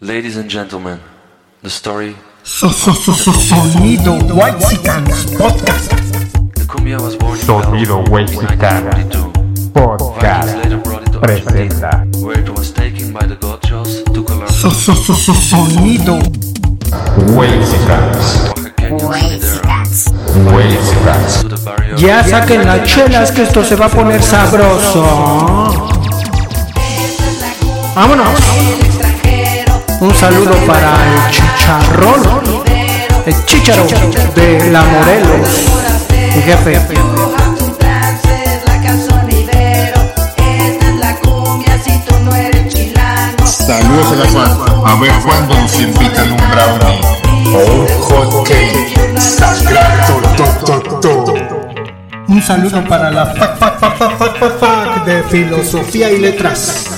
Ladies and gentlemen, the story. So, so, so, so, sonido White Podcast. The cumbia was born in Sonido 1942. Five Podcast presenta where it was taken by the gauchos to Colombia. So, so, so, so, sonido. Barrio. Ya saquen las chelas que esto se va a poner sabroso. Vámonos. Un saludo para el chicharrón. El chicharo de la Morelos. Mi jefe. Saludos a la Juan. A ver cuándo nos invitan un brownie o un hot cake. Sagrado, to, to, to. Un saludo para la fac, fac, fac, fac, fac, fac, fac de filosofía y letras.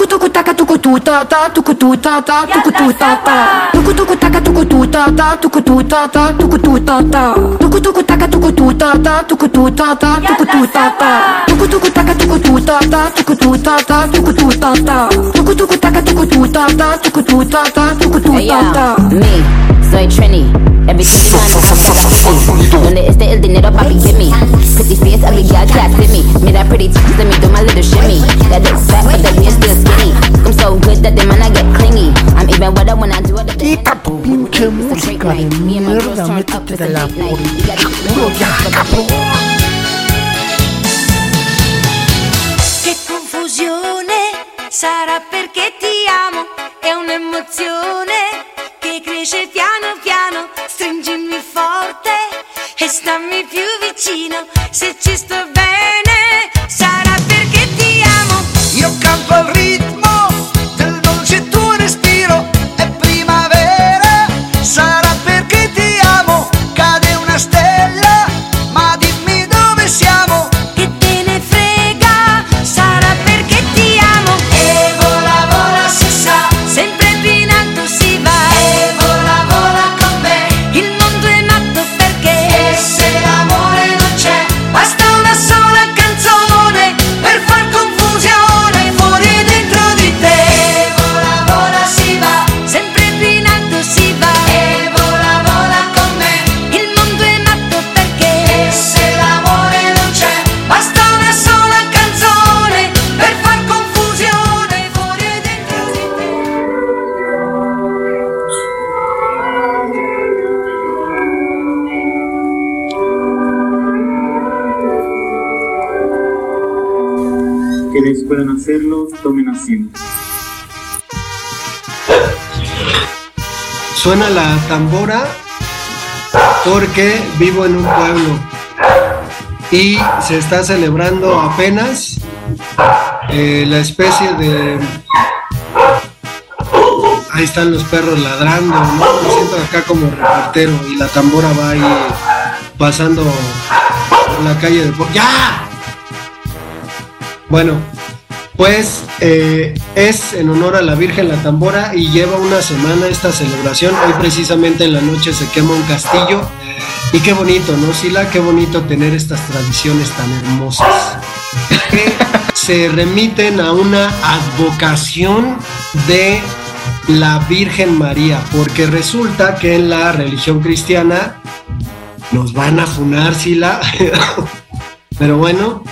tucu tucu taca tucu tu ta ta tucu tu ta ta tucu tu ta ta tucu tucu taca tucu tu ta ta tucu tu ta ta tucu tu ta ta tucu tucu taca tucu tu ta ta tucu tu ta ta tucu tu ta ta tucu tucu taca tucu tu ta ta tucu tu ta ta tucu tu ta ta tucu tucu taca tucu tu ta ta tucu tu ta ta tucu tu ta ta me soy Trini Every city man is something When it is the ill, then it'll me Pretty face, ugly gal, cat, fit me Me that pretty t- to me, do my little shimmy That looks fat, but that bitch still skinny. I'm so good that the man I get clingy. I'm even wetter when I do it. Quita tu pinche música de mierda, métete la por el culo ya, cabrón. Che confusione sarà perché ti amo, è un'emozione che cresce piano piano, stringimi forte e stammi più vicino, se ci sto bene hacerlo, tomen asiento. Suena la tambora porque vivo en un pueblo y se está celebrando apenas eh, la especie de... Ahí están los perros ladrando, ¿no? Me siento acá como reportero y la tambora va ahí pasando por la calle de... ¡Ya! Bueno, pues eh, es en honor a la Virgen la Tambora y lleva una semana esta celebración. Hoy precisamente en la noche se quema un castillo. Y qué bonito, ¿no, Sila? Qué bonito tener estas tradiciones tan hermosas. Que se remiten a una advocación de la Virgen María, porque resulta que en la religión cristiana nos van a funar, Sila. Pero bueno,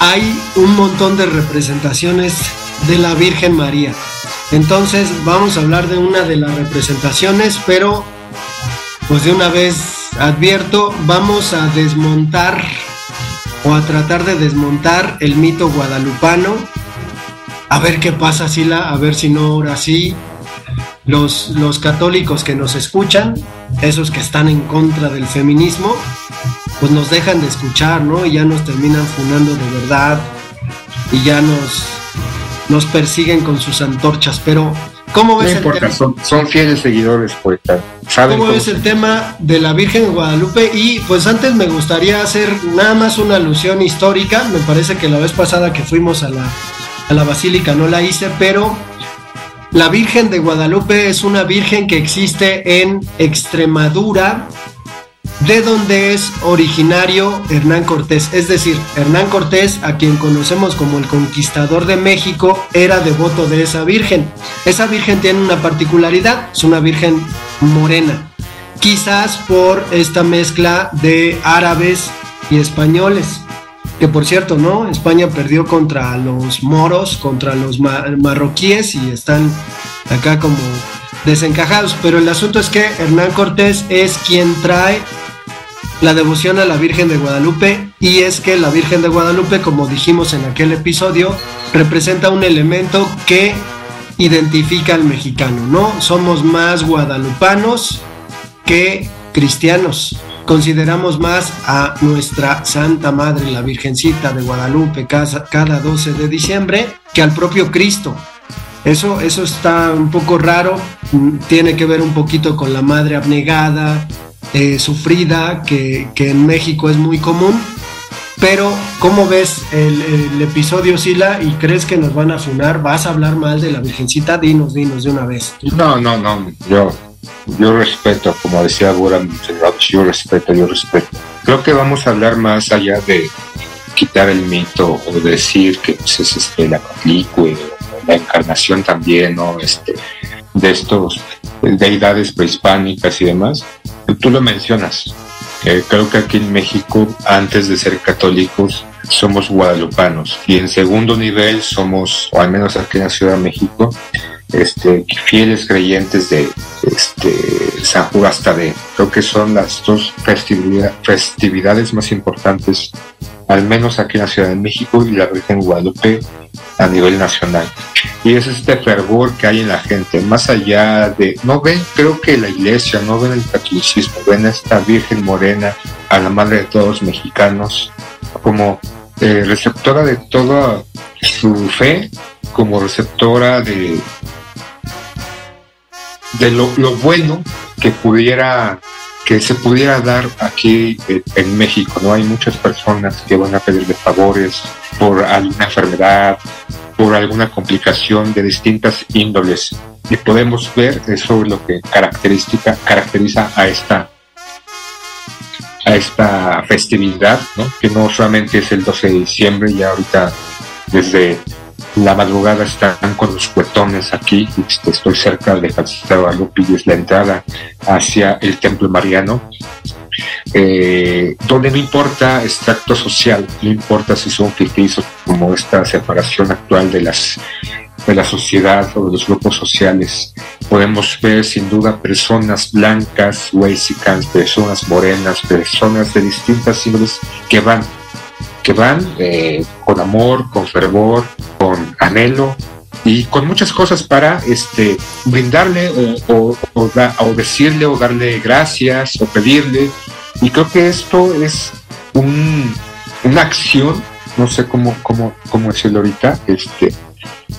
hay un montón de representaciones de la Virgen María. Entonces vamos a hablar de una de las representaciones, pero pues de una vez advierto, vamos a desmontar o a tratar de desmontar el mito guadalupano. A ver qué pasa, Sila, a ver si no ahora sí. Los, los católicos que nos escuchan, esos que están en contra del feminismo, pues nos dejan de escuchar, ¿no? Y ya nos terminan funando de verdad y ya nos, nos persiguen con sus antorchas. Pero ¿Cómo No ves el tema? son, son fieles seguidores, poeta. Saben ¿Cómo cómo ves el tema de la Virgen de Guadalupe? Y pues antes me gustaría hacer nada más una alusión histórica. Me parece que la vez pasada que fuimos a la, a la basílica no la hice, pero la Virgen de Guadalupe es una virgen que existe en Extremadura, de donde es originario Hernán Cortés. Es decir, Hernán Cortés, a quien conocemos como el conquistador de México, era devoto de esa virgen. Esa virgen tiene una particularidad, es una virgen morena. Quizás por esta mezcla de árabes y españoles. Que por cierto, ¿no? España perdió contra los moros, contra los ma- marroquíes y están acá como desencajados. Pero el asunto es que Hernán Cortés es quien trae la devoción a la Virgen de Guadalupe y es que la Virgen de Guadalupe, como dijimos en aquel episodio, representa un elemento que identifica al mexicano, ¿no? Somos más guadalupanos que cristianos. Consideramos más a nuestra Santa Madre, la Virgencita de Guadalupe, cada 12 de diciembre, que al propio Cristo. Eso, eso está un poco raro, tiene que ver un poquito con la madre abnegada, eh, sufrida, que, que en México es muy común. Pero, ¿cómo ves el, episodio, Sila? ¿Y crees que nos van a funar? ¿Vas a hablar mal de la Virgencita? Dinos, dinos de una vez. No, no, no, yo, yo respeto, como decía Goran yo respeto, yo respeto. Creo que vamos a hablar más allá de quitar el mito o decir que pues, es este, la Coatlicue, la encarnación también, ¿no? Este, de estos deidades prehispánicas y demás. Tú lo mencionas. Creo que aquí en México, antes de ser católicos, somos guadalupanos. Y en segundo nivel somos, o al menos aquí en la Ciudad de México, este, fieles creyentes de este, San Judas Tadeo. Creo que son las dos festivida- festividades más importantes, al menos aquí en la Ciudad de México y la Virgen Guadalupe a nivel nacional. Y es este fervor que hay en la gente, más allá de, no ven, creo que la iglesia, no ven el catolicismo, ven a esta Virgen Morena, a la Madre de todos los mexicanos, como eh, receptora de toda su fe, como receptora de, de lo, lo bueno que pudiera que se pudiera dar aquí eh, en México, ¿no? Hay muchas personas que van a pedirle favores por alguna enfermedad, por alguna complicación de distintas índoles. Y podemos ver eso es lo que característica, caracteriza a esta a esta festividad, ¿no? que no solamente es el 12 de diciembre, ya ahorita desde la madrugada están con los cuetones aquí, este, estoy cerca de de Guadalupe y es la entrada hacia el Templo Mariano, eh, donde no importa extracto social, no importa si son ficticios como esta separación actual de las de la sociedad o de los grupos sociales. Podemos ver sin duda personas blancas, huésicas, personas morenas, personas de distintas índoles que van que van eh, con amor, con fervor, con anhelo y con muchas cosas para este, brindarle o, o- o da- o decirle o darle gracias o pedirle. Y creo que esto es un- una acción, no sé cómo, cómo, cómo decirlo ahorita, este,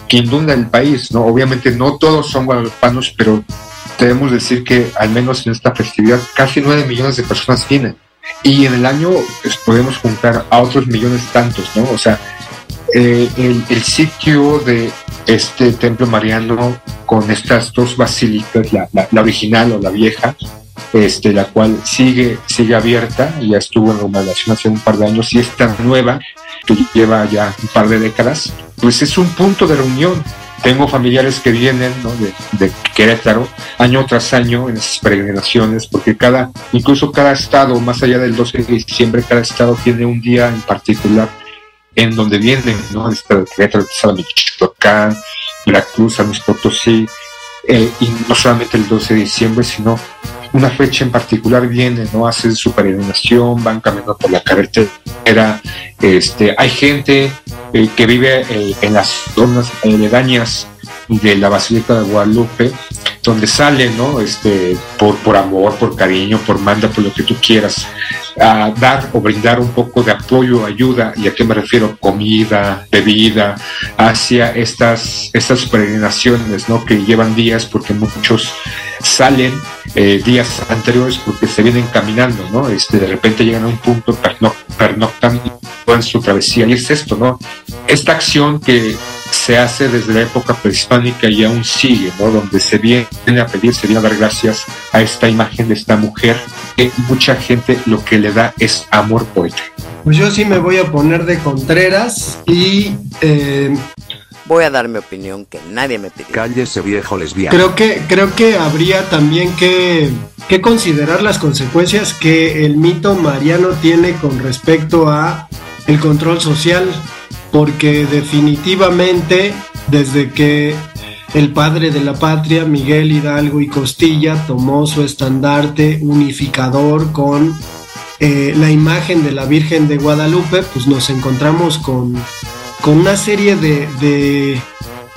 que inunda el país. ¿no? Obviamente no todos son guadalupanos, pero debemos decir que al menos en esta festividad casi 9 millones de personas vienen y en el año pues, podemos juntar a otros millones tantos, ¿no? O sea, eh, el, sitio de este templo mariano con estas dos basílicas, la, la- la original o la vieja, este, la cual sigue, sigue abierta, ya estuvo en remodelación hace un par de años, y esta nueva, que lleva ya un par de décadas, pues es un punto de reunión. Tengo familiares que vienen ¿no? de, de Querétaro año tras año en esas peregrinaciones, porque cada, incluso cada estado, más allá del 12 de diciembre, cada estado tiene un día en particular en donde vienen, ¿no? Está de Querétaro, de Michoacán, Veracruz, San Luis Potosí, eh, y no solamente el 12 de diciembre, sino una fecha en particular vienen, ¿no? Hacen su peregrinación, van caminando por la carretera, este, hay gente eh, que vive eh, en las zonas aledañas de la Basílica de Guadalupe, donde sale, ¿no? Este, por, por amor, por cariño, por manda, por lo que tú quieras, a dar o brindar un poco de apoyo, ayuda, y a qué me refiero, comida, bebida, hacia estas, estas peregrinaciones, ¿no? Que llevan días porque muchos salen eh, días anteriores porque se vienen caminando, ¿no? Este, de repente llegan a un punto, perno- pernoctan van su travesía. Y es esto, ¿no? Esta acción que se hace desde la época prehispánica y aún sigue, ¿no? Donde se viene a pedir, se viene a dar gracias a esta imagen de esta mujer que mucha gente lo que le da es amor por ella. Pues yo sí me voy a poner de Contreras y eh, Voy a dar mi opinión que nadie me pidió. Cállese viejo lesbiano. creo que creo que habría también que, que considerar las consecuencias que el mito mariano tiene con respecto a el control social, porque definitivamente desde que el padre de la patria, Miguel Hidalgo y Costilla, tomó su estandarte unificador con eh, la imagen de la Virgen de Guadalupe, pues nos encontramos con, con una serie de,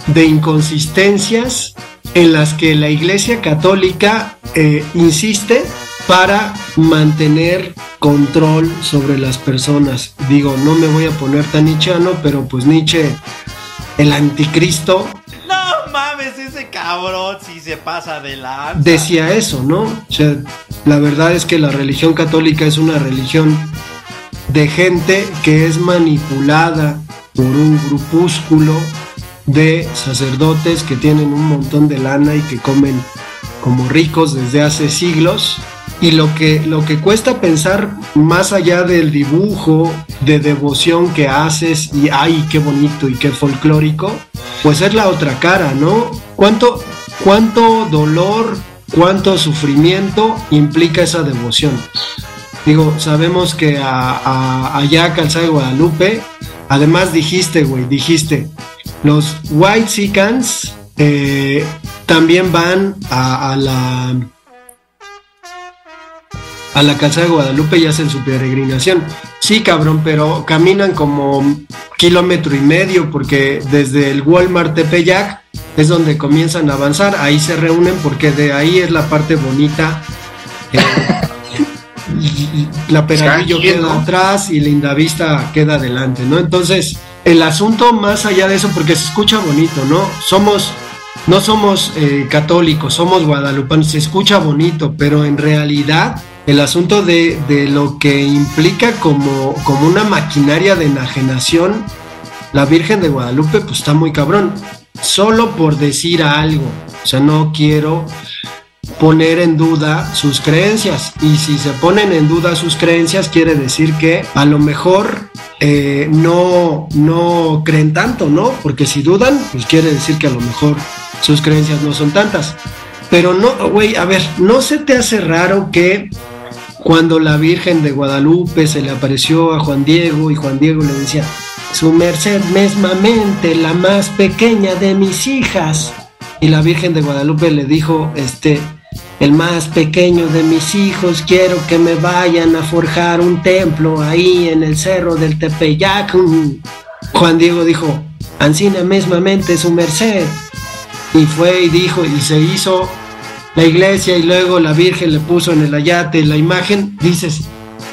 de, inconsistencias en las que la Iglesia Católica eh, insiste para mantener control sobre las personas. Digo, no me voy a poner tan nichano, pero pues Nietzsche, el anticristo, No mames, ese cabrón si se pasa de la. decía eso, ¿no? O sea, la verdad es que la religión católica es una religión de gente que es manipulada por un grupúsculo de sacerdotes que tienen un montón de lana y que comen como ricos desde hace siglos. Y lo que, lo que cuesta pensar más allá del dibujo de devoción que haces y ay, qué bonito y qué folclórico, pues es la otra cara, ¿no? ¿Cuánto, cuánto dolor, cuánto sufrimiento implica esa devoción? Digo, sabemos que a, a- allá de Guadalupe, además dijiste, güey, dijiste, los White Sicans también van a la a la calzada de Guadalupe y hacen su peregrinación. Sí, cabrón, pero caminan como kilómetro y medio porque desde el Walmart Tepeyac es donde comienzan a avanzar. Ahí se reúnen porque de ahí es la parte bonita. Eh, y- y la quien, queda atrás y Lindavista queda adelante, ¿no? Entonces, el asunto más allá de eso, porque se escucha bonito, ¿no? Somos, no somos eh, católicos, somos guadalupanos, se escucha bonito, pero en realidad el asunto de, de lo que implica como, como una maquinaria de enajenación, la Virgen de Guadalupe, pues está muy cabrón. Solo por decir algo, o sea, no quiero poner en duda sus creencias. Y si se ponen en duda sus creencias, quiere decir que a lo mejor eh, no, no creen tanto, ¿no? Porque si dudan, pues quiere decir que a lo mejor sus creencias no son tantas. Pero no, güey, a ver, ¿no se te hace raro que cuando la Virgen de Guadalupe se le apareció a Juan Diego y Juan Diego le decía, su merced mesmamente, la más pequeña de mis hijas. Y la Virgen de Guadalupe le dijo, este, el más pequeño de mis hijos, quiero que me vayan a forjar un templo ahí en el cerro del Tepeyac. Juan Diego dijo, Ancina mesmamente su merced. Y fue y dijo, y se hizo la iglesia y luego la Virgen le puso en el ayate la imagen, dices,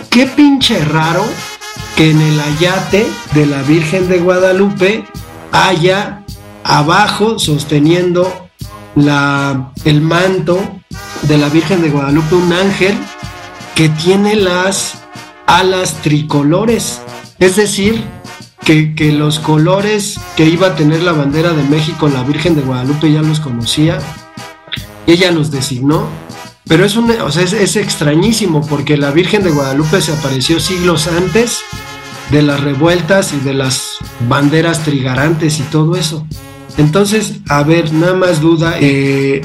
qué pinche raro que en el ayate de la Virgen de Guadalupe haya abajo sosteniendo la, el manto de la Virgen de Guadalupe un ángel que tiene las alas tricolores, es decir, que, que los colores que iba a tener la bandera de México, la Virgen de Guadalupe ya los conocía, ella los designó, pero es, un, o sea, es, es extrañísimo porque la Virgen de Guadalupe se apareció siglos antes de las revueltas y de las banderas trigarantes y todo eso. Entonces, a ver, nada más duda, eh,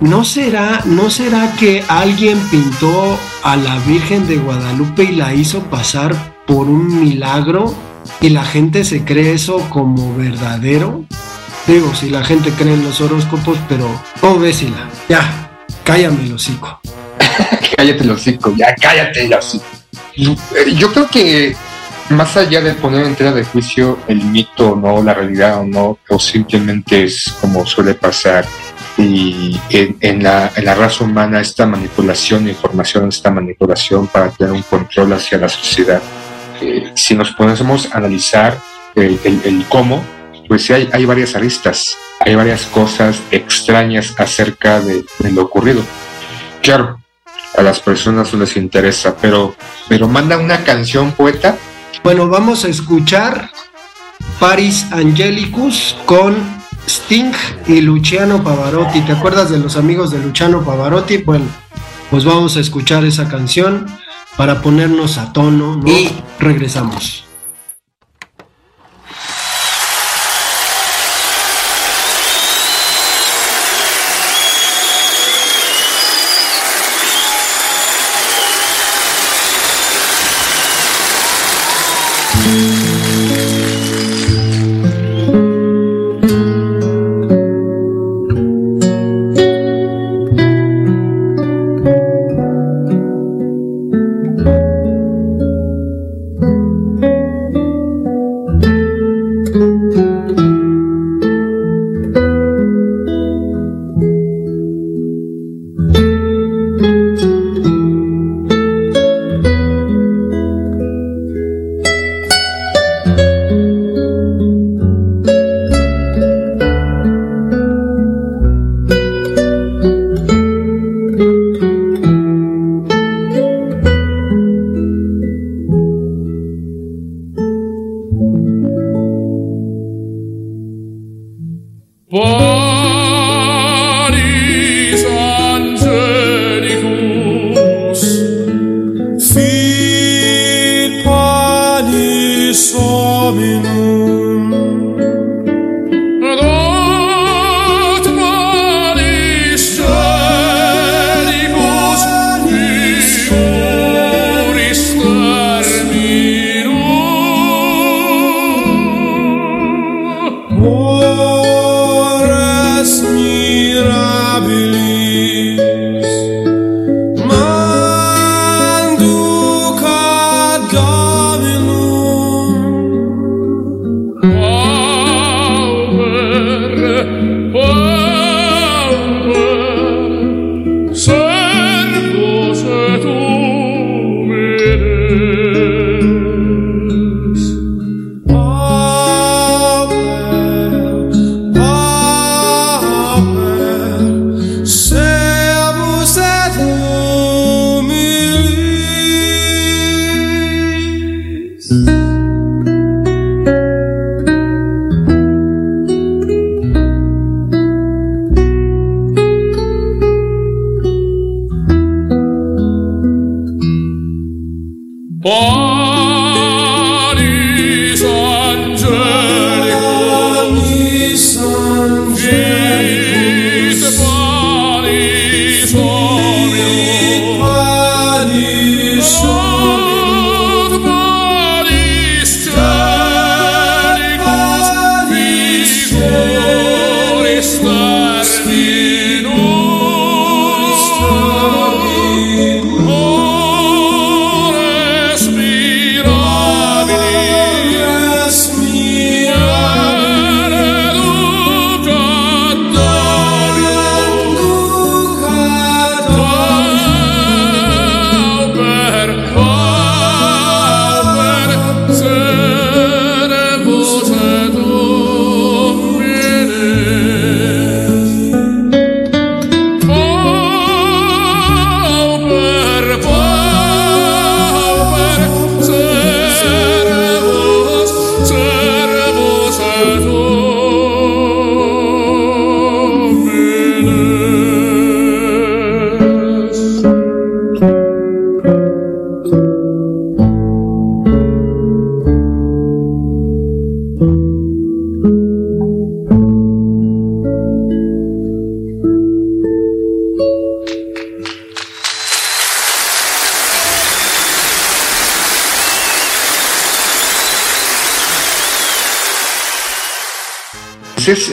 ¿no será, ¿no será que alguien pintó a la Virgen de Guadalupe y la hizo pasar por un milagro y la gente se cree eso como verdadero? Digo, si la gente cree en los horóscopos, pero ¿cómo ves, Sila? Ya, cállame el hocico. cállate el hocico, ya cállate el hocico. Yo creo que más allá de poner en tela de juicio el mito o no, la realidad o no, o simplemente es como suele pasar, y en, en la, en la raza humana esta manipulación de información, esta manipulación para tener un control hacia la sociedad, eh, si nos ponemos a analizar el, el- el cómo, pues sí hay, hay varias aristas, hay varias cosas extrañas acerca de, de lo ocurrido. Claro, a las personas no les interesa, pero, pero manda una canción poeta. Bueno, vamos a escuchar Paris Angelicus con Sting y Luciano Pavarotti. ¿Te acuerdas de los amigos de Luciano Pavarotti? Bueno, pues vamos a escuchar esa canción para ponernos a tono ¿no? y regresamos.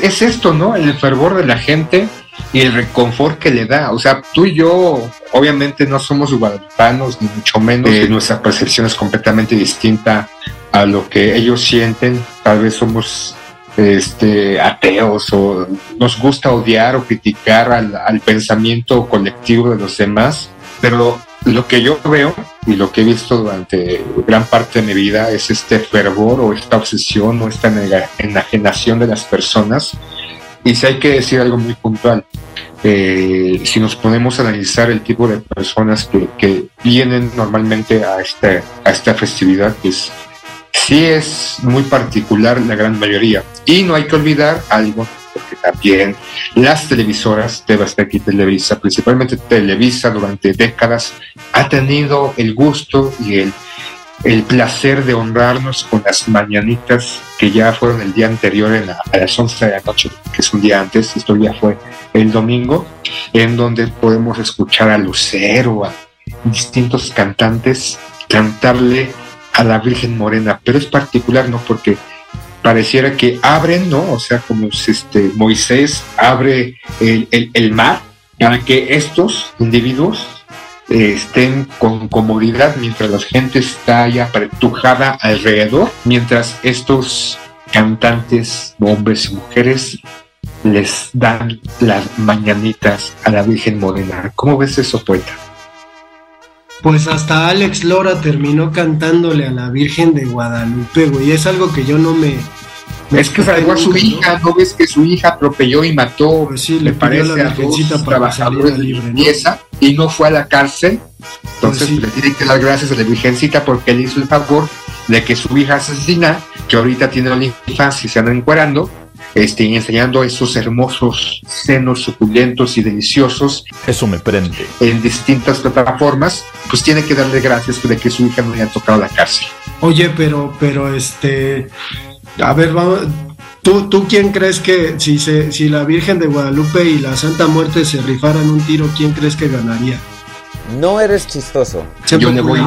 Es, es esto, ¿no? El fervor de la gente y el reconfort que le da. O sea, tú y yo, obviamente, no somos guadalupanos, ni mucho menos. Eh, nuestra percepción es completamente distinta a lo que ellos sienten, tal vez somos este, ateos o nos gusta odiar o criticar al, al pensamiento colectivo de los demás, pero lo que yo veo y lo que he visto durante gran parte de mi vida es este fervor o esta obsesión o esta enajenación de las personas. Y si hay que decir algo muy puntual, eh, si nos ponemos a analizar el tipo de personas que, que vienen normalmente a, este, a esta festividad, pues sí es muy particular la gran mayoría. Y no hay que olvidar algo, porque también las televisoras, TV Azteca y Televisa, principalmente Televisa durante décadas, ha tenido el gusto y el, el placer de honrarnos con las mañanitas que ya fueron el día anterior en la- a las 11 de la noche, que es un día antes, esto ya fue el domingo, en donde podemos escuchar a Lucero, a distintos cantantes cantarle a la Virgen Morena, pero es particular, ¿no? Porque pareciera que abren, ¿no? O sea, como este, Moisés abre el, el- el mar para que estos individuos eh, estén con comodidad mientras la gente está ya apretujada alrededor, mientras estos cantantes, hombres y mujeres, les dan las mañanitas a la Virgen Morena. ¿Cómo ves eso, poeta? Pues hasta Alex Lora terminó cantándole a la Virgen de Guadalupe, güey. Es algo que yo no me. me Es que salvó a su hija, ¿no ves que su hija atropelló y mató, Pues sí, me le a parece, la a dos Virgencita para trabajadores de libre, ¿no? limpieza y no fue a la cárcel? Entonces Pues sí. le tiene que dar gracias a la Virgencita porque él hizo el favor de que su hija asesina, que ahorita tiene OnlyFans y se andan encuerando, este, y enseñando esos hermosos senos suculentos y deliciosos Eso me prende. en distintas plataformas, pues tiene que darle gracias de que su hija no haya tocado la cárcel. Oye, pero, pero este. A ver, vamos. ¿Tú, ¿Tú quién crees que si, se, si la Virgen de Guadalupe y la Santa Muerte se rifaran un tiro, quién crees que ganaría? No eres chistoso. Yo le voy-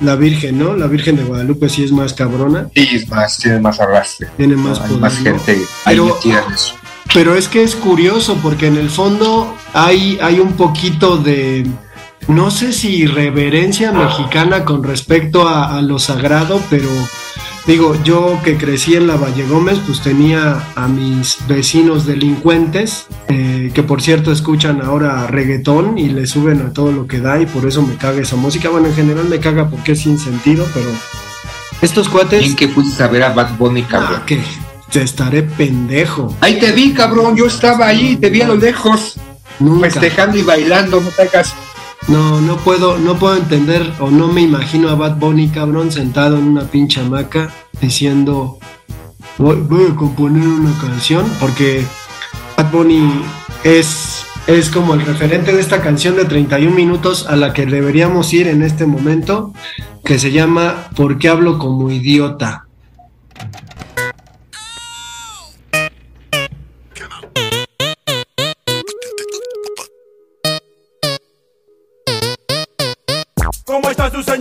la Virgen, ¿no? La Virgen de Guadalupe sí es más cabrona, Sí, es más, tiene más arrastre. tiene más Hay poder. más ¿no? gente ahí Pero- metida en eso. Pero es que es curioso porque en el fondo hay, hay un poquito de, no sé si reverencia mexicana con respecto a, a lo sagrado, pero digo, yo que crecí en la Valle Gómez, pues tenía a mis vecinos delincuentes, eh, que por cierto escuchan ahora reggaetón y le suben a todo lo que da y por eso me caga esa música. Bueno, en general me caga porque es sin sentido, pero estos cuates... ¿Quién que fuiste a ver a Bad Bunny, cabrón? Ah, que te estaré pendejo. Ahí te vi, cabrón, yo estaba ahí, te vi a lo lejos, Nunca. festejando y bailando, no te hagas. No, no puedo, no puedo entender o no me imagino a Bad Bunny cabrón sentado en una pinche hamaca diciendo voy, voy a componer una canción porque Bad Bunny es, es como el referente de esta canción de 31 minutos a la que deberíamos ir en este momento que se llama ¿Por qué hablo como idiota?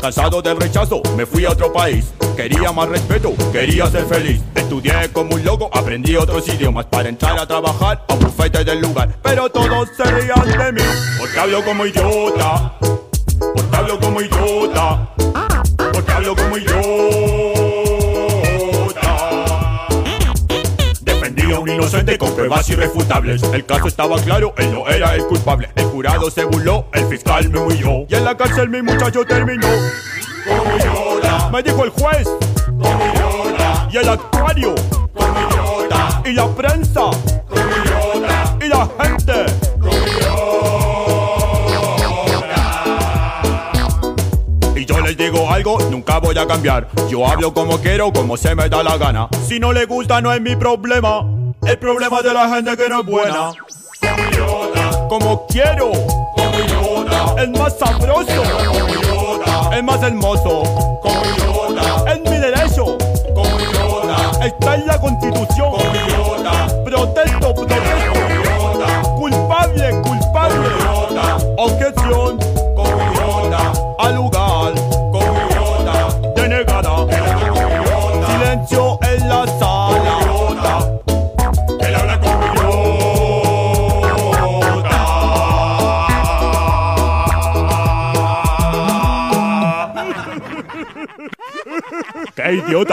Cansado del rechazo, me fui a otro país. Quería más respeto, quería ser feliz. Estudié como un loco, aprendí otros idiomas para entrar a trabajar a bufete del lugar. Pero todos se rían de mí, porque hablo como idiota. Porque hablo como idiota. Porque hablo como idiota. Inocente con pruebas irrefutables. El caso estaba claro, él no era el culpable. El jurado se burló, el fiscal me humilló. Y en la cárcel mi muchacho terminó. Como. Me dijo el juez. Como. Y el actuario. Como. Y la prensa. Como. Y la gente. Y yo les digo algo, nunca voy a cambiar. Yo hablo como quiero, como se me da la gana. Si no le gusta, no es mi problema. El problema de la gente que no es buena. Como Yoda. Como quiero. Como Yoda. El más sabroso. Como Yoda. El más hermoso. Como Yoda. Es mi derecho. Como Yoda. Está en la constitución. Como Yoda. Protesto, protesto. Como Yoda. Culpable,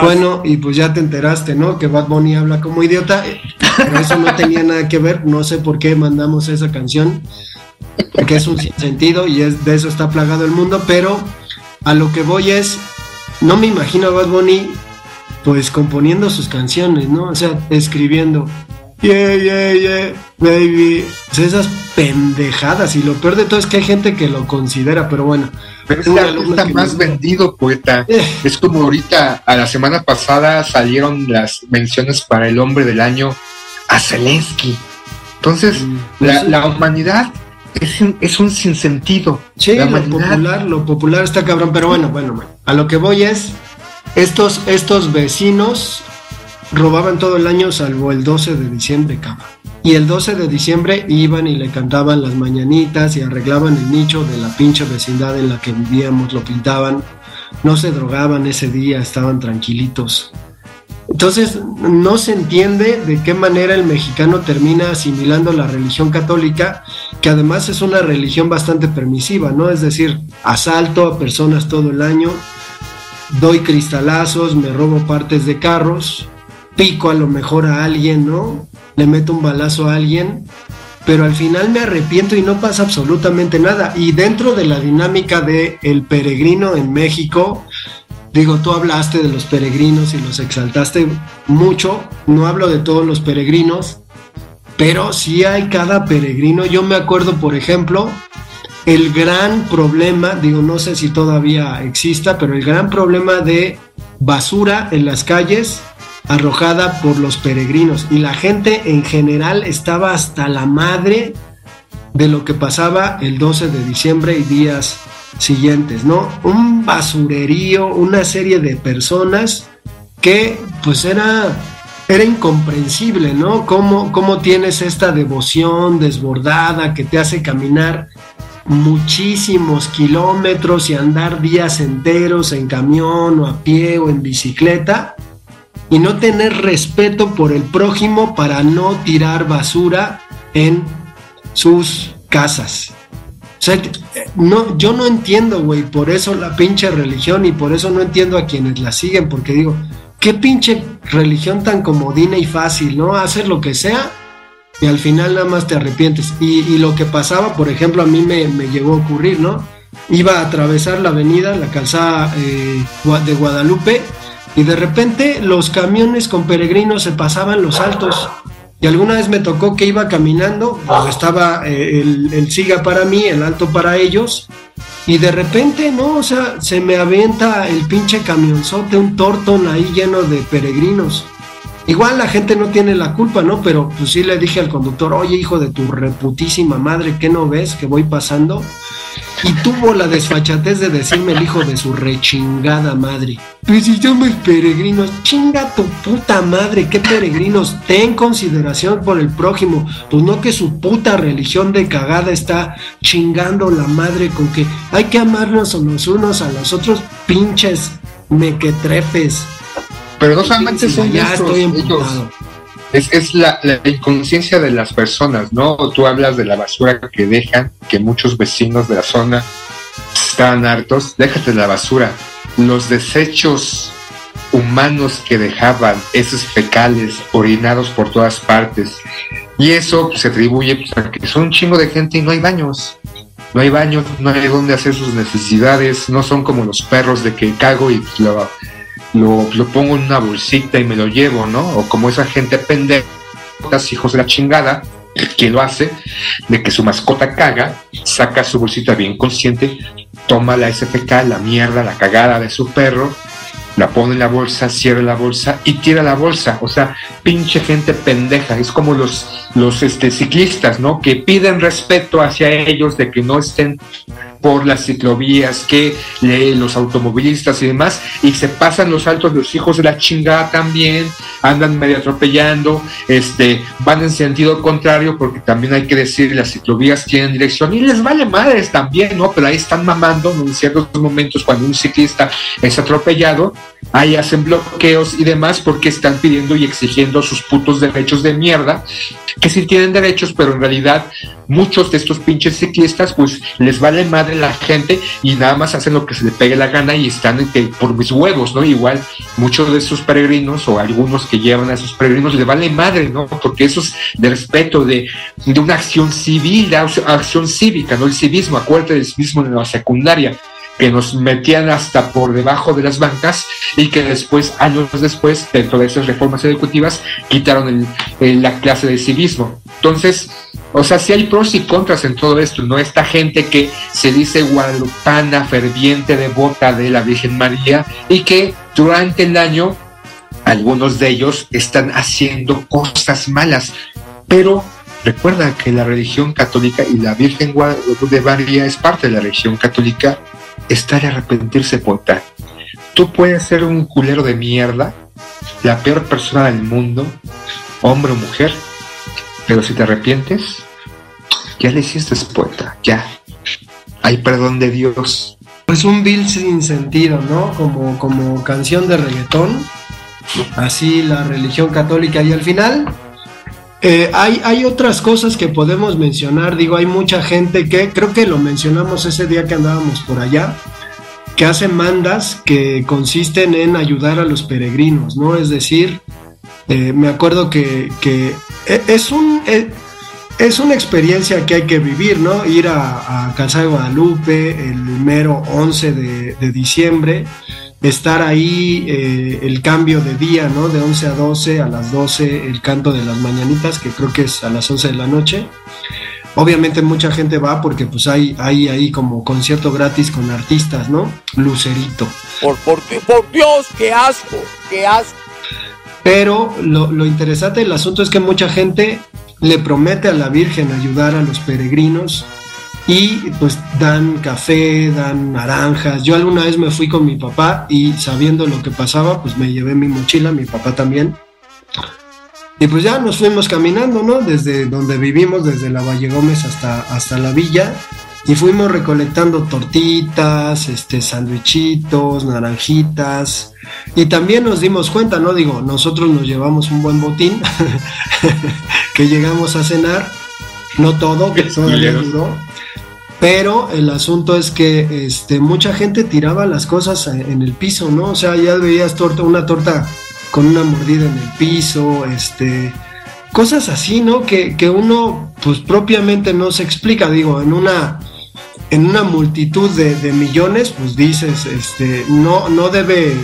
Bueno, y pues ya te enteraste, ¿no? Que Bad Bunny habla como idiota. Pero eso no tenía nada que ver. No sé por qué mandamos esa canción. Porque es un sentido y es, de eso está plagado el mundo. Pero a lo que voy es, no me imagino a Bad Bunny pues componiendo sus canciones, ¿no? O sea, escribiendo. Yeah, yeah, yeah, baby. Esas pendejadas. Y lo peor de todo es que hay gente que lo considera, pero bueno. Pero es el artista más vendido, poeta. Es como ahorita, a la semana pasada salieron las menciones para el hombre del año a Zelensky. Entonces, la, la humanidad es, un- es un sinsentido. Sí, la lo popular, lo popular está cabrón, pero bueno, bueno, bueno. A lo que voy es, estos, estos vecinos robaban todo el año salvo el 12 de diciembre, cabrón. Y el 12 de diciembre iban y le cantaban las mañanitas y arreglaban el nicho de la pinche vecindad en la que vivíamos, lo pintaban. No se drogaban ese día, estaban tranquilitos. Entonces, no se entiende de qué manera el mexicano termina asimilando la religión católica, que además es una religión bastante permisiva, ¿no? Es decir, asalto a personas todo el año, doy cristalazos, me robo partes de carros, pico a lo mejor a alguien, ¿no? Le meto un balazo a alguien, pero al final me arrepiento y no pasa absolutamente nada. Y dentro de la dinámica de el peregrino en México, digo, tú hablaste de los peregrinos y los exaltaste mucho, no hablo de todos los peregrinos, pero sí hay cada peregrino. Yo me acuerdo, por ejemplo, el gran problema, digo, no sé si todavía exista, pero el gran problema de basura en las calles arrojada por los peregrinos y la gente en general estaba hasta la madre de lo que pasaba el 12 de diciembre y días siguientes, ¿no? Un basurerío, una serie de personas que pues era era incomprensible, ¿no? ¿Cómo, cómo tienes esta devoción desbordada que te hace caminar muchísimos kilómetros y andar días enteros en camión o a pie o en bicicleta y no tener respeto por el prójimo para no tirar basura en sus casas. Sea, no, yo no entiendo, güey, por eso la pinche religión y por eso no entiendo a quienes la siguen, porque digo, qué pinche religión tan comodina y fácil, ¿no? Hacer lo que sea y al final nada más te arrepientes. Y, lo que pasaba, por ejemplo, a mí me, me llegó a ocurrir, ¿no? Iba a atravesar la avenida, la calzada eh, de Guadalupe, y de repente los camiones con peregrinos se pasaban los altos. Y alguna vez me tocó que iba caminando, pues estaba eh, el, el siga para mí, el alto para ellos, y de repente, ¿no? O sea, se me avienta el pinche camionzote, un tortón ahí lleno de peregrinos. Igual la gente no tiene la culpa, ¿no? Pero pues sí le dije al conductor, oye hijo de tu reputísima madre, ¿qué no ves que voy pasando? Y tuvo la desfachatez de decirme el hijo de su rechingada madre. Pues si somos peregrinos, chinga tu puta madre, qué peregrinos, ten consideración por el prójimo, pues no que su puta religión de cagada está chingando la madre con que hay que amarnos los unos a los otros, pinches mequetrefes. Pero no solamente son ya estos, estoy ellos. Es, es la, la inconsciencia de las personas, ¿no? Tú hablas de la basura que dejan, que muchos vecinos de la zona estaban hartos. Déjate la basura. Los desechos humanos que dejaban, esos fecales orinados por todas partes. Y eso pues, se atribuye pues, a que son un chingo de gente y no hay baños. No hay baños, no hay donde hacer sus necesidades, no son como los perros de que cago y pues, lo, lo, lo pongo en una bolsita y me lo llevo, ¿no? O como esa gente pendeja, hijos de la chingada, que lo hace, de que su mascota caga, saca su bolsita bien consciente, toma la SPK, la mierda, la cagada de su perro, la pone en la bolsa, cierra la bolsa y tira la bolsa. O sea, pinche gente pendeja. Es como los, los este, ciclistas, ¿no? Que piden respeto hacia ellos de que no estén por las ciclovías, que le- los automovilistas y demás, y se pasan los altos los hijos de la chingada también, andan medio atropellando, este, van en sentido contrario, porque también hay que decir, las ciclovías tienen dirección, y les vale madres también, ¿no? Pero ahí están mamando en ciertos momentos cuando un ciclista es atropellado, ahí hacen bloqueos y demás porque están pidiendo y exigiendo sus putos derechos de mierda, que sí tienen derechos, pero en realidad muchos de estos pinches ciclistas pues les vale madre la gente y nada más hacen lo que se les pegue la gana y están por mis huevos, ¿no? Igual muchos de esos peregrinos o algunos que llevan a esos peregrinos les vale madre, ¿no? Porque eso es de respeto, de, de una acción civil, de acción cívica, ¿no? El civismo, acuérdate del civismo en la secundaria que nos metían hasta por debajo de las bancas y que después, años después, dentro de esas reformas ejecutivas, quitaron el- el- la clase de civismo. Entonces, o sea, sí hay pros y contras en todo esto, ¿no? Esta gente que se dice guadalupana, ferviente, devota de la Virgen María y que durante el año algunos de ellos están haciendo cosas malas, pero recuerda que la religión católica y la Virgen de María es parte de la religión católica, está arrepentirse, poeta. Tú puedes ser un culero de mierda, la peor persona del mundo, hombre o mujer, pero si te arrepientes, ya le hiciste, poeta, ya. Hay perdón de Dios. Pues un bill sin sentido, ¿no? Como, como canción de reggaetón. Así la religión católica. Y al final, eh, hay, hay otras cosas que podemos mencionar. Digo, hay mucha gente que, creo que lo mencionamos ese día que andábamos por allá, que hace mandas que consisten en ayudar a los peregrinos, ¿no? Es decir, eh, me acuerdo que, que e- es un... e- es una experiencia que hay que vivir, ¿no? Ir a, a de Guadalupe el mero 11 de, de diciembre, estar ahí, eh, el cambio de día, ¿no? De 11 a 12, a las 12 el canto de las mañanitas, que creo que es a las 11 de la noche. Obviamente mucha gente va porque pues hay, hay ahí como concierto gratis con artistas, ¿no? Lucerito. Por, por, por Dios, qué asco, qué asco. Pero lo, lo interesante del asunto es que mucha gente le promete a la Virgen ayudar a los peregrinos y pues dan café, dan naranjas. Yo alguna vez me fui con mi papá y sabiendo lo que pasaba, pues me llevé mi mochila, mi papá también. Y pues ya nos fuimos caminando, ¿no? Desde donde vivimos, desde la Valle Gómez hasta, hasta la villa. Y fuimos recolectando tortitas, este, sandwichitos, naranjitas. Y también nos dimos cuenta, ¿no? Digo, nosotros nos llevamos un buen botín que llegamos a cenar. No todo, que todavía duró. Pero el asunto es que este, mucha gente tiraba las cosas en el piso, ¿no? O sea, ya veías torta, una torta con una mordida en el piso, este, cosas así, ¿no? Que, que uno, pues propiamente no se explica, digo, en una, en una multitud de, de millones, pues dices, este, no, no debe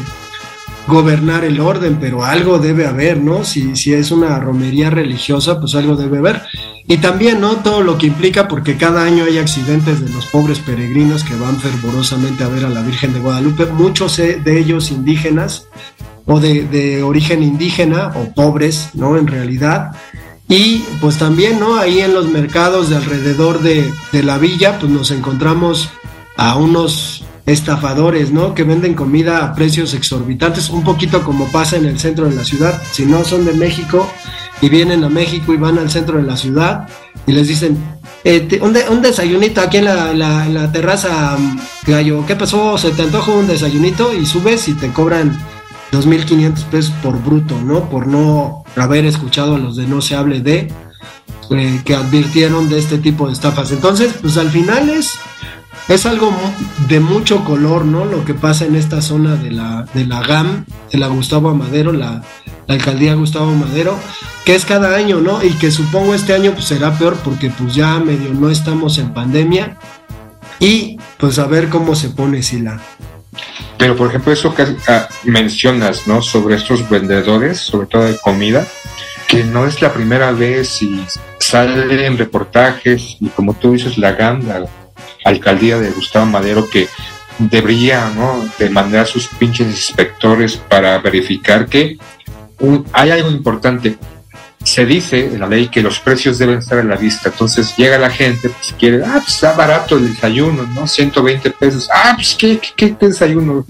gobernar el orden, pero algo debe haber, ¿no? Si, si es una romería religiosa, pues algo debe haber. Y también, ¿no? Todo lo que implica, porque cada año hay accidentes de los pobres peregrinos que van fervorosamente a ver a la Virgen de Guadalupe, muchos eh, de ellos indígenas o de, origen indígena o pobres, ¿no? En realidad. Y pues también, ¿no? Ahí en los mercados de alrededor de, de la villa, pues nos encontramos a unos estafadores, ¿no? Que venden comida a precios exorbitantes, un poquito como pasa en el centro de la ciudad. Si no son de México y vienen a México y van al centro de la ciudad y les dicen, eh, un, de- un desayunito aquí en la terraza, mm, gallo, ¿qué pasó? ¿Se te antoja un desayunito? Y subes y te cobran 2.500 pesos por bruto, ¿no? Por no haber escuchado a los de No se hable de, eh, que advirtieron de este tipo de estafas. Entonces, pues al final es, es algo de mucho color, ¿no? Lo que pasa en esta zona de la, de la GAM, de la Gustavo Amadero, la, alcaldía Gustavo Amadero, que es cada año, ¿no? Y que supongo este año pues será peor porque pues ya medio no estamos en pandemia y pues a ver cómo se pone Sila. Pero, por ejemplo, eso que ah, mencionas, ¿no? Sobre estos vendedores, sobre todo de comida, que no es la primera vez y salen reportajes, y como tú dices, la GAM, la alcaldía de Gustavo Madero, que debería, ¿no? De mandar a sus pinches inspectores para verificar que hay algo importante. Se dice en la ley que los precios deben estar a la vista, entonces llega la gente, pues quiere, ah, pues está barato el desayuno, ¿no? 120 pesos, ah, pues ¿qué, qué, qué desayuno?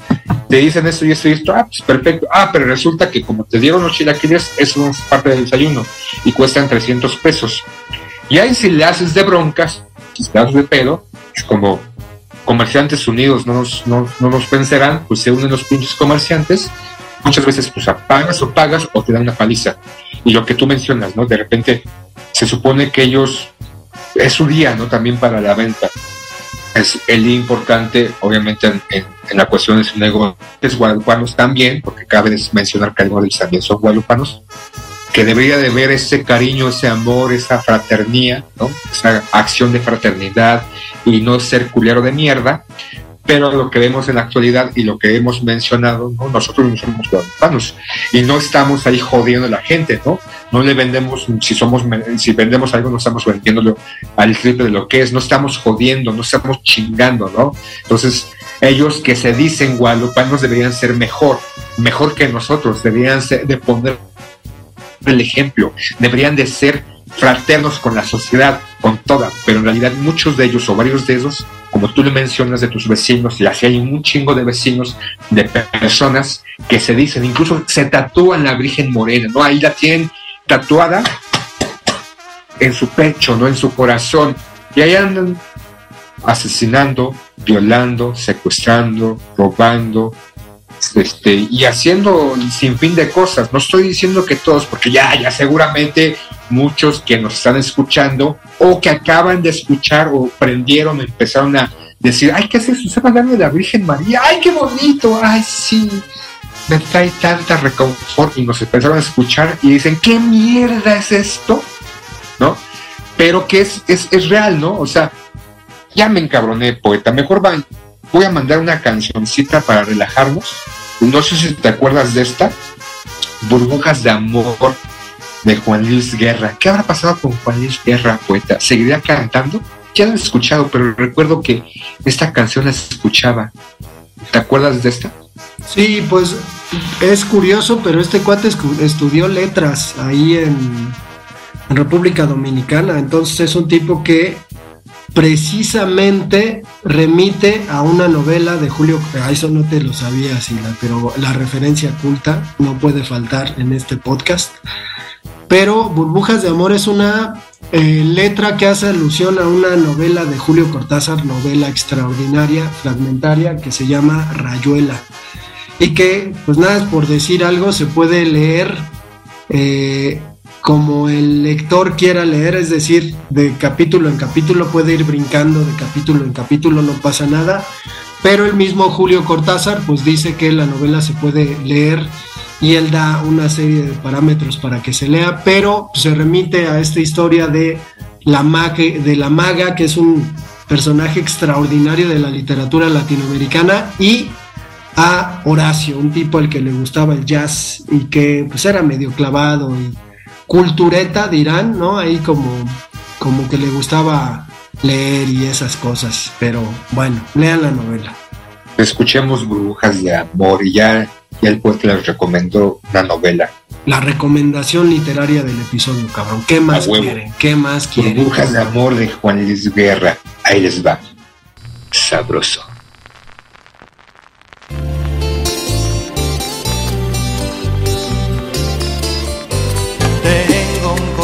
Te dicen esto y esto y esto, ah, pues perfecto, ah, pero resulta que como te dieron los chilaquiles, eso no es parte del desayuno y cuestan 300 pesos. Y ahí si le haces de broncas, te haces de pedo, es como, comerciantes unidos no nos, no, no nos vencerán, pues se unen los pinches comerciantes, muchas veces pues pagas o pagas o te dan una paliza. Y lo que tú mencionas, ¿no? De repente se supone que ellos, es su día, ¿no? También para la venta. Es el día importante, obviamente, en, en- en la cuestión de su negocio. Es guadalupanos también, porque cabe mencionar que algunos de ellos también son guadalupanos, que debería de ver ese cariño, ese amor, esa fraternía, ¿no? Esa acción de fraternidad y no ser culero de mierda. Pero lo que vemos en la actualidad y lo que hemos mencionado, ¿no? nosotros no somos guadalupanos y no estamos ahí jodiendo a la gente, ¿no? No le vendemos, si somos, si vendemos algo, no estamos vendiéndolo al triple de lo que es, no estamos jodiendo, no estamos chingando, ¿no? Entonces, ellos que se dicen guadalupanos deberían ser mejor, mejor que nosotros, deberían ser, de poner el ejemplo, deberían de ser fraternos con la sociedad, con toda, pero en realidad muchos de ellos o varios de ellos, como tú le mencionas de tus vecinos, y así hay un chingo de vecinos, de personas que se dicen, incluso se tatúan la Virgen Morena, ¿no? Ahí la tienen tatuada en su pecho, ¿no? En su corazón, y ahí andan asesinando, violando, secuestrando, robando, este, y haciendo sin fin de cosas. No estoy diciendo que todos, porque ya, ya seguramente muchos que nos están escuchando o que acaban de escuchar o prendieron, empezaron a decir, ay, ¿qué es eso? Están hablando de la Virgen María, ay, qué bonito, ay, sí, me trae tanta reconfort y nos empezaron a escuchar y dicen, ¿qué mierda es esto? ¿No? Pero que es, es, es real, ¿no? O sea, ya me encabroné, poeta, mejor va- voy a mandar una cancioncita para relajarnos. No sé si te acuerdas de esta, Burbujas de Amor de Juan Luis Guerra. ¿Qué habrá pasado con Juan Luis Guerra, poeta? ¿Seguiría cantando? Ya lo he escuchado, pero recuerdo que esta canción la escuchaba. ¿Te acuerdas de esta? Sí, pues es curioso, pero este cuate estudió letras ahí en, en República Dominicana, entonces es un tipo que precisamente remite a una novela de Julio, a eso no te lo sabía, Sila, pero la referencia culta no puede faltar en este podcast. Pero Burbujas de Amor es una eh, letra que hace alusión a una novela de Julio Cortázar, novela extraordinaria, fragmentaria, que se llama Rayuela. Y que, pues nada, por decir algo, se puede leer eh, como el lector quiera leer, es decir, de capítulo en capítulo puede ir brincando, de capítulo en capítulo no pasa nada, pero el mismo Julio Cortázar pues dice que la novela se puede leer y él da una serie de parámetros para que se lea, pero se remite a esta historia de la, maga, de la maga, que es un personaje extraordinario de la literatura latinoamericana, y a Horacio, un tipo al que le gustaba el jazz y que pues era medio clavado y cultureta dirán, ¿no? Ahí como, como que le gustaba leer y esas cosas, pero bueno, lean la novela. Escuchemos Burbujas de Amor y ya, ya el poeta les recomendó una novela. La recomendación literaria del episodio, cabrón. ¿Qué más quieren? ¿Qué más quieren? Burbujas de Amor de Juan Luis Guerra. Ahí les va. Sabroso.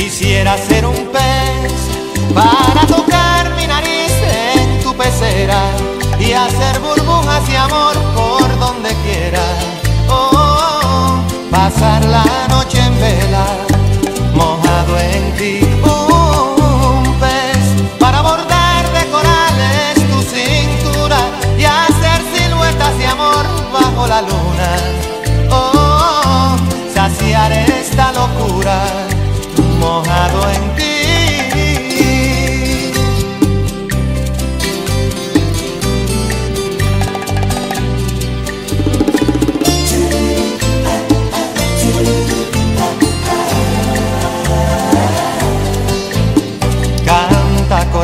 Quisiera ser un pez para tocar mi nariz en tu pecera y hacer burbujas y amor por donde quiera. Oh, oh, oh, pasar la noche en vela, mojado en ti. Un pez para bordar de corales tu cintura y hacer siluetas de amor bajo la luna. Oh, oh, saciar esta locura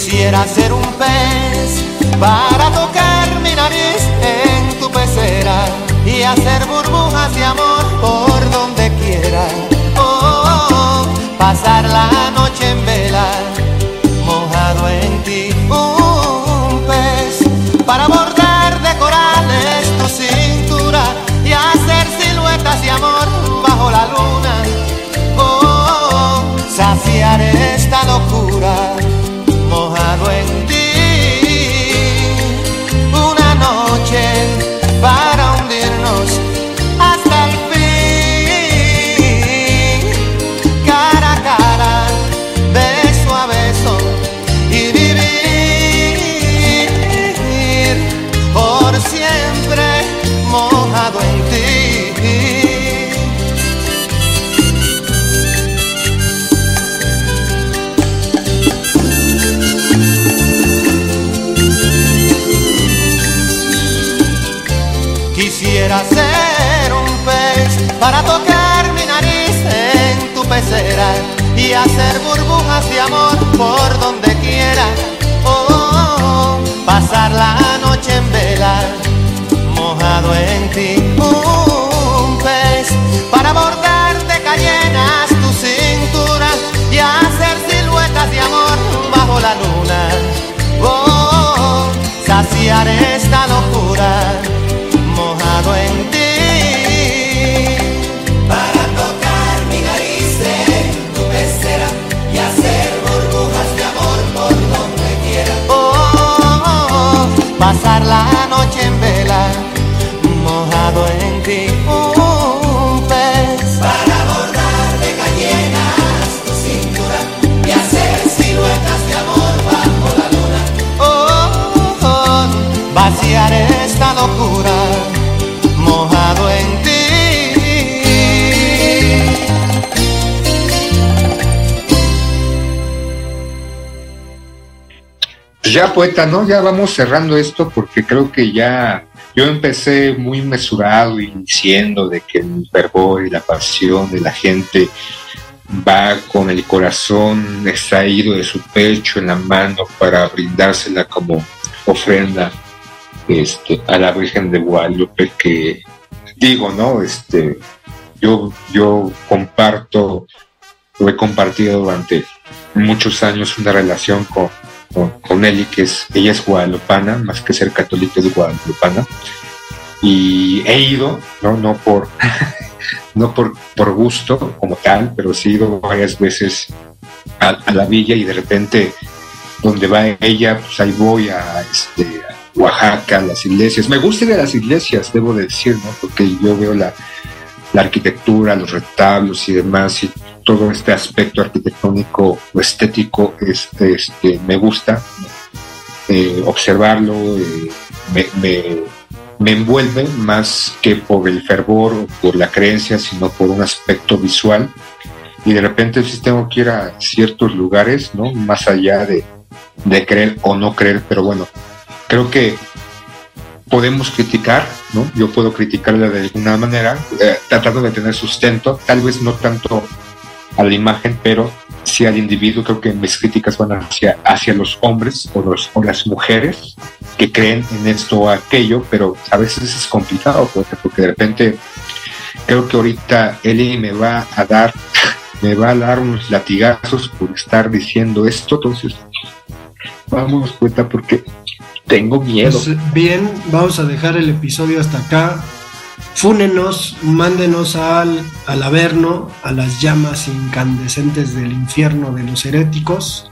Quisiera ser un pez para tocar mi nariz en tu pecera y hacer burbujas de amor por donde quiera. Oh, pasar la noche en vela, mojado en ti. Un pez para bordar de corales tu cintura y hacer siluetas de amor bajo la luna. Quisiera ser un pez para tocar mi nariz en tu pecera y hacer burbujas de amor por donde quiera. Oh, pasar la noche en vela, mojado en ti. Un pez para bordarte cayenas tu cintura y hacer siluetas de amor bajo la luna. Oh, saciar noche ya poeta, ¿no? Ya vamos cerrando esto porque creo que ya yo empecé muy mesurado y diciendo de que el fervor y la pasión de la gente va con el corazón extraído de su pecho en la mano para brindársela como ofrenda este, a la Virgen de Guadalupe que digo, ¿no? Este, yo, yo comparto, lo he compartido durante muchos años una relación con, con, con Eli, que es, ella es guadalupana, más que ser católica es guadalupana, y he ido, ¿no? No por, no por, por gusto como tal, pero sí he ido varias veces a, a la villa y de repente donde va ella, pues ahí voy a, este, a Oaxaca, las iglesias. Me gusta ir a las iglesias, debo de decir, ¿no? Porque yo veo la, la arquitectura, los retablos y demás, todo este aspecto arquitectónico o estético este, este, me gusta eh, observarlo, eh, me, me, envuelve más que por el fervor o por la creencia, sino por un aspecto visual. Y de repente sí tengo que ir a ciertos lugares, ¿no? Más allá de, de creer o no creer, pero bueno, creo que podemos criticar, ¿no? Yo puedo criticarla de alguna manera, eh, tratando de tener sustento, tal vez no tanto a la imagen, pero sí al individuo. Creo que mis críticas van hacia, hacia los hombres o, los, o las mujeres que creen en esto o aquello, pero a veces es complicado, porque, de repente creo que ahorita Eli me va a dar, me va a dar unos latigazos por estar diciendo esto, entonces vamos cuenta porque tengo miedo. Pues, bien, vamos a dejar el episodio hasta acá. Fúnenos, mándenos al, al Averno, a las llamas incandescentes del infierno de los heréticos.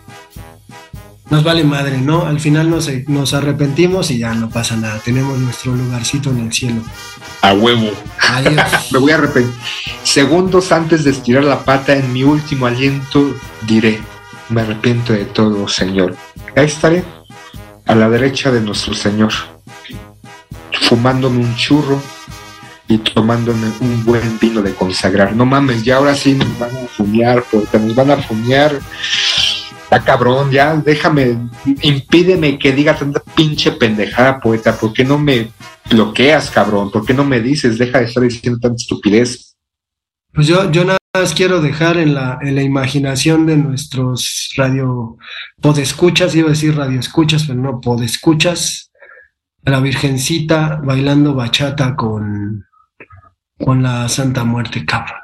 Nos vale madre, ¿no? Al final nos, nos arrepentimos y ya no pasa nada. Tenemos nuestro lugarcito en el cielo. A huevo. Adiós. Me voy a arrepentir. Segundos antes de estirar la pata, en mi último aliento, diré: Me arrepiento de todo, Señor. Ahí estaré, a la derecha de nuestro Señor. fumándome un churro y tomándome un buen vino de consagrar. No mames, ya ahora sí nos van a fumear, porque nos van a fumear. Está cabrón, ya déjame, impídeme que diga tanta pinche pendejada, poeta. ¿Por qué no me bloqueas, cabrón? ¿Por qué no me dices, deja de estar diciendo tanta estupidez? Pues yo, yo nada más quiero dejar en la, en la imaginación de nuestros radio podescuchas, iba a decir radioescuchas, pero no podescuchas, a la Virgencita bailando bachata con, con la Santa Muerte, cabrón.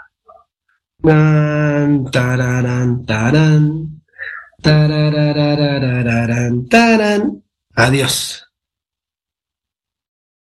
Tan, tararán, tarán, tararararararán, tarán. Adiós.